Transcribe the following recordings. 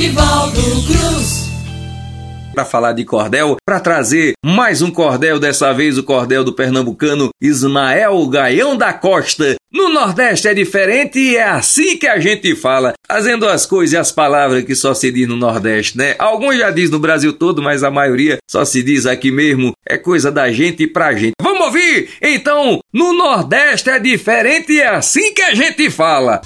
Nivaldo Cruz para falar de cordel, para trazer mais um cordel, dessa vez o cordel do pernambucano Ismael Gaião da Costa. No Nordeste é diferente e é assim que a gente fala, fazendo as coisas e as palavras que só se diz no Nordeste, né? Alguns já diz no Brasil todo, mas a maioria só se diz aqui mesmo. É coisa da gente e pra gente. Vamos ouvir? Então, no Nordeste é diferente e é assim que a gente fala.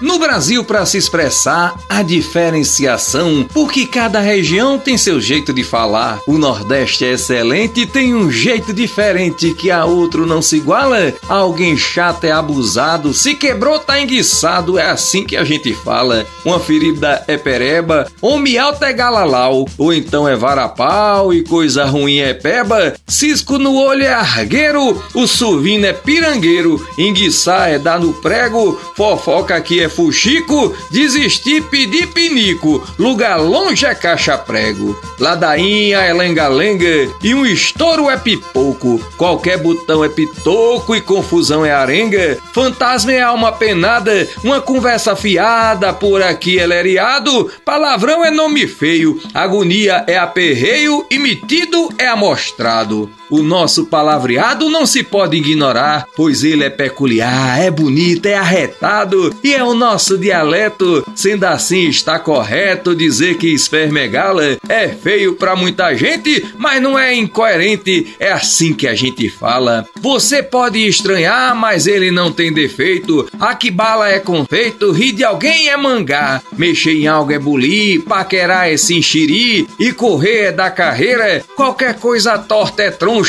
No Brasil, para se expressar, a diferenciação, porque cada região tem seu jeito de falar. O Nordeste é excelente e tem um jeito diferente que a outro não se iguala. Alguém chato é abusado, se quebrou tá enguiçado, é assim que a gente fala. Uma ferida é pereba, homem alto é galalau, ou então é varapau e coisa ruim é peba. Cisco no olho é argueiro, o suvino é pirangueiro, enguiçar é dar no prego, fofoca aqui é é fuxico, desistir, pedir pinico, lugar longe é caixa-prego. Ladainha é lenga-lenga e um estouro é pipoco, qualquer botão é pitoco e confusão é arenga. Fantasma é alma penada, uma conversa fiada, por aqui é leriado, palavrão é nome feio, agonia é aperreio e metido é amostrado. O nosso palavreado não se pode ignorar, pois ele é peculiar, é bonito, é arretado e é o nosso dialeto. Sendo assim, está correto dizer que espermegala é feio para muita gente, mas não é incoerente, é assim que a gente fala. Você pode estranhar, mas ele não tem defeito. Aqui bala é confeito, rir de alguém é mangá, mexer em algo é bulir, paquerar é enxerir e correr é da carreira. Qualquer coisa torta é tronco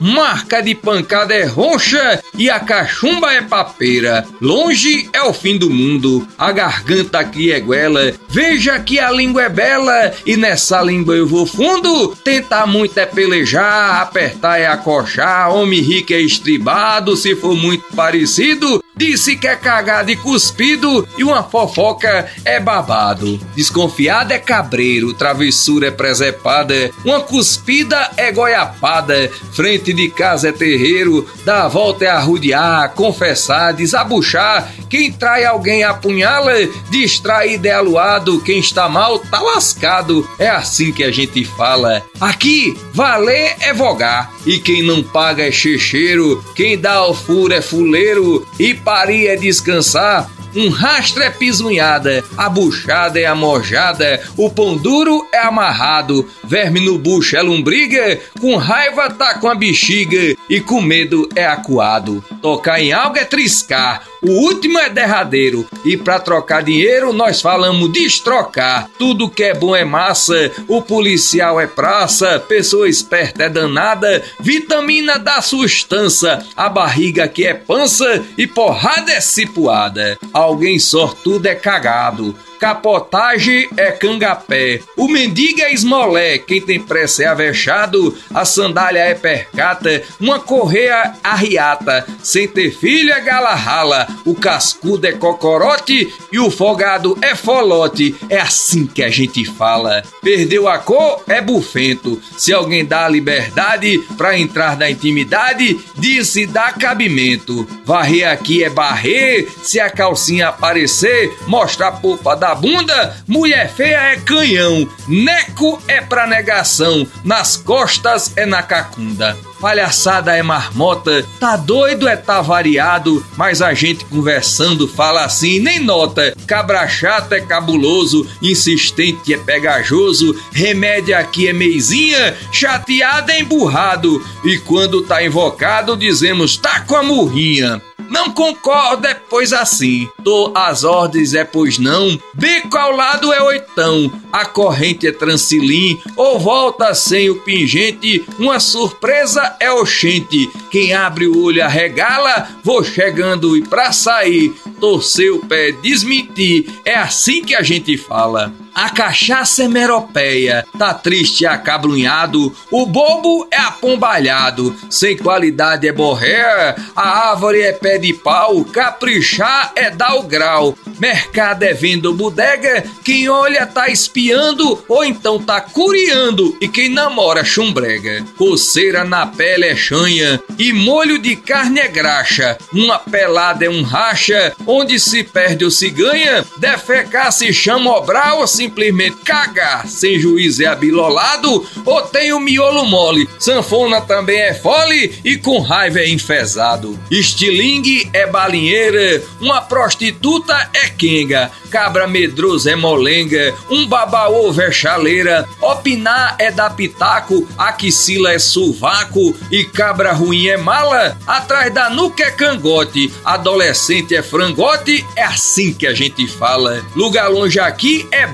marca de pancada é roncha e a cachumba é papeira. Longe é o fim do mundo, a garganta aqui é guela. Veja que a língua é bela e nessa língua eu vou fundo. Tentar muito é pelejar, apertar é acochar, homem rico é estribado, se for muito parecido. Disse que é cagado e cuspido e uma fofoca é babado. Desconfiado é cabreiro, travessura é presepada, uma cuspida é goiapada, frente de casa é terreiro, dar a volta é arrudear, confessar, desabuchar, quem trai alguém apunhala, distraído é aluado, quem está mal tá lascado. É assim que a gente fala. Aqui, valer é vogar, e quem não paga é checheiro, quem dá ao furo é fuleiro, e parir é descansar, um rastro é pisunhada, a buchada é amojada, o pão duro é amarrado, verme no bucho é lombriga, com raiva tá com a bexiga e com medo é acuado. Tocar em algo é triscar, o último é derradeiro. E para trocar dinheiro, nós falamos destrocar. Tudo que é bom é massa, o policial é praça, pessoa esperta é danada, vitamina da sustância, a barriga que é pança e porrada é cipuada. Alguém sortudo é cagado capotagem é cangapé, o mendigo é esmolé, quem tem pressa é avexado, a sandália é percata, uma correia arriata, sem ter filho é galarrala, o cascudo é cocorote e o folgado é folote, é assim que a gente fala. Perdeu a cor é bufento, se alguém dá liberdade pra entrar na intimidade, disse dá cabimento. Varrer aqui é barrer, se a calcinha aparecer, mostra a polpa da da bunda, mulher feia é canhão, neco é pra negação, nas costas é na cacunda. Palhaçada é marmota, tá doido é tá variado, mas a gente conversando fala assim nem nota. Cabra chata é cabuloso, insistente é pegajoso, remédio aqui é meizinha, chateado é emburrado, e quando tá invocado dizemos tá com a murrinha. Não concordo, é pois assim. Tô às ordens, é pois não. Bico ao lado é oitão. A corrente é transilim. Ou volta sem o pingente. Uma surpresa é oxente. Quem abre o olho arregala. Vou chegando e pra sair. Torcer o pé, desmentir. É assim que a gente fala. A cachaça é meropeia, tá triste e acabrunhado, o bobo é apombalhado, sem qualidade é borré, a árvore é pé de pau, caprichar é dar o grau, mercado é vendo bodega, quem olha tá espiando ou então tá curiando e quem namora chumbrega. Coceira na pele é chanha e molho de carne é graxa, uma pelada é um racha, onde se perde ou se ganha, defecar se chama obral ou se simplesmente cagar sem juízo é abilolado, ou tem o miolo mole. Sanfona também é fole e com raiva é enfesado. Estilingue é balinheira, uma prostituta é quenga, cabra medroso é molenga, um babaô é chaleira, opinar é da pitaco, aquicila é sovaco e cabra ruim é mala, atrás da nuca é cangote, adolescente é frangote, é assim que a gente fala. Lugar longe aqui é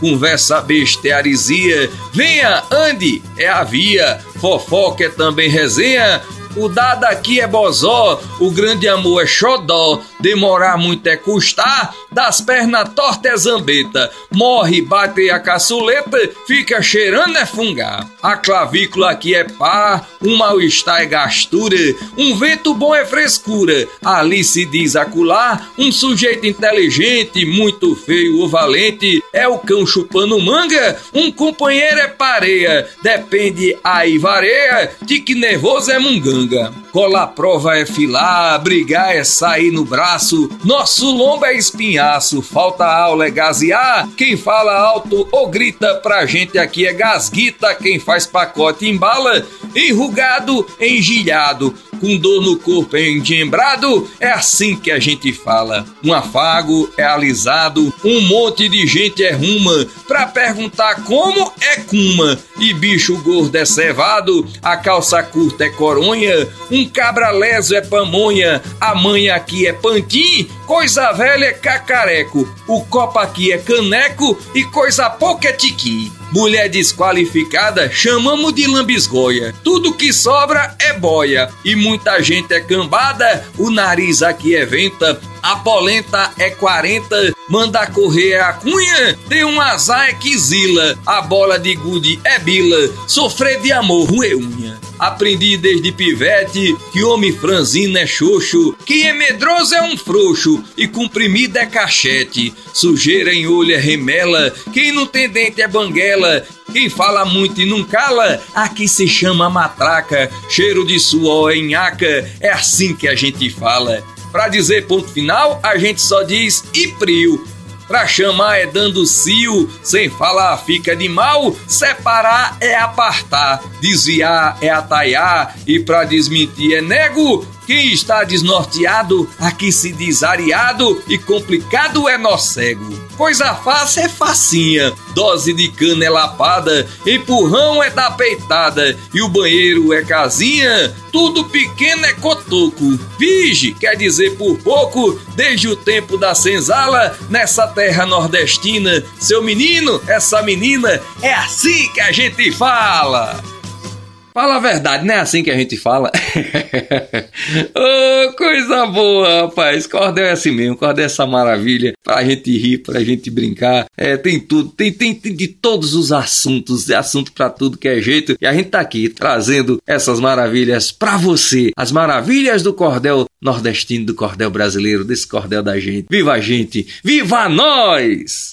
conversa besta é arisia, venha, ande, é a via, fofoca é também resenha, o dado aqui é bozó, o grande amor é xodó, demorar muito é custar, das pernas torta é zambeta, morre, bate a caçuleta, fica cheirando é fungar. A clavícula aqui é pá, um mal-estar é gastura, um vento bom é frescura, ali se diz acular, um sujeito inteligente, muito feio ou valente, é o cão chupando manga, um companheiro é pareia, depende aí vareia, de que nervoso é munganga. Colar prova é filar, brigar é sair no braço, nosso lombo é espinhaço, falta aula é gasear, quem fala alto ou grita pra gente aqui é gasguita, quem faz pacote embala, enrugado, engilhado, com dor no corpo engembrado, é assim que a gente fala. Um afago é alisado, um monte de gente é ruma, pra perguntar como é cuma, e bicho gordo é cevado, a calça curta é coronha, um cabra leso é pamonha, a mãe aqui é pantim, coisa velha é cacareco, o copo aqui é caneco e coisa pouca é tiqui. Mulher desqualificada chamamos de lambisgoia. Tudo que sobra é boia. E muita gente é cambada, o nariz aqui é venta, a polenta é 40, manda correr a cunha, tem um azar é quizila, a bola de gude é bila, sofrer de amor ruê unha. Aprendi desde pivete que homem franzino é xoxo, quem é medroso é um frouxo e comprimido é cachete. Sujeira em olho é remela, quem não tem dente é banguela, quem fala muito e não cala, aqui se chama matraca, cheiro de suor é nhaca, é assim que a gente fala. Para dizer ponto final, a gente só diz e. Pra chamar é dando cio, sem falar fica de mal, separar é apartar, desviar é ataiar e pra desmentir é nego. Quem está desnorteado, aqui se diz ariado e complicado é nó cego. Coisa fácil é facinha, dose de cana é lapada, empurrão é da peitada e o banheiro é casinha, tudo pequeno é cotoco. Vige, quer dizer por pouco, desde o tempo da senzala, nessa terra nordestina, seu menino, essa menina, é assim que a gente fala. Fala a verdade, não é assim que a gente fala? oh, coisa boa, rapaz. Cordel é assim mesmo, cordel é essa maravilha. Pra gente rir, pra gente brincar. É, tem tudo, tem, tem, tem de todos os assuntos, assunto pra tudo que é jeito. E a gente tá aqui trazendo essas maravilhas pra você. As maravilhas do cordel nordestino, do cordel brasileiro, desse cordel da gente. Viva a gente! Viva nós!